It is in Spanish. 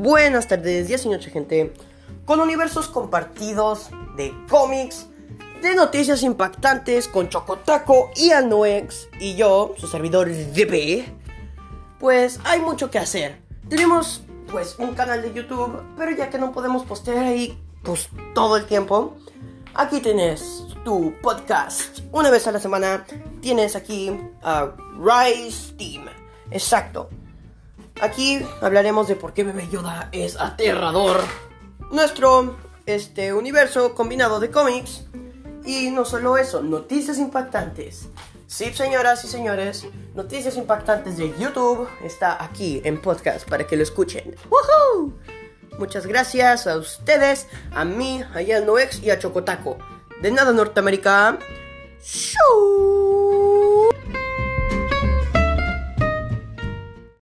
buenas tardes, días y noches, gente. Con universos compartidos de cómics, de noticias impactantes con Chocotaco y Anuex y yo, su servidor DB. Pues hay mucho que hacer. Tenemos pues un canal de YouTube, pero ya que no podemos postear ahí pues todo el tiempo, aquí tienes tu podcast. Una vez a la semana tienes aquí a Rise Team. Exacto. Aquí hablaremos de por qué Bebé Yoda es aterrador. Nuestro este universo combinado de cómics y no solo eso, noticias impactantes. Sí, señoras y señores, noticias impactantes de YouTube está aquí en podcast para que lo escuchen. ¡Woohoo! Muchas gracias a ustedes, a mí, a Yel Noex y a Chocotaco. De nada, Norteamérica. ¡Shoo!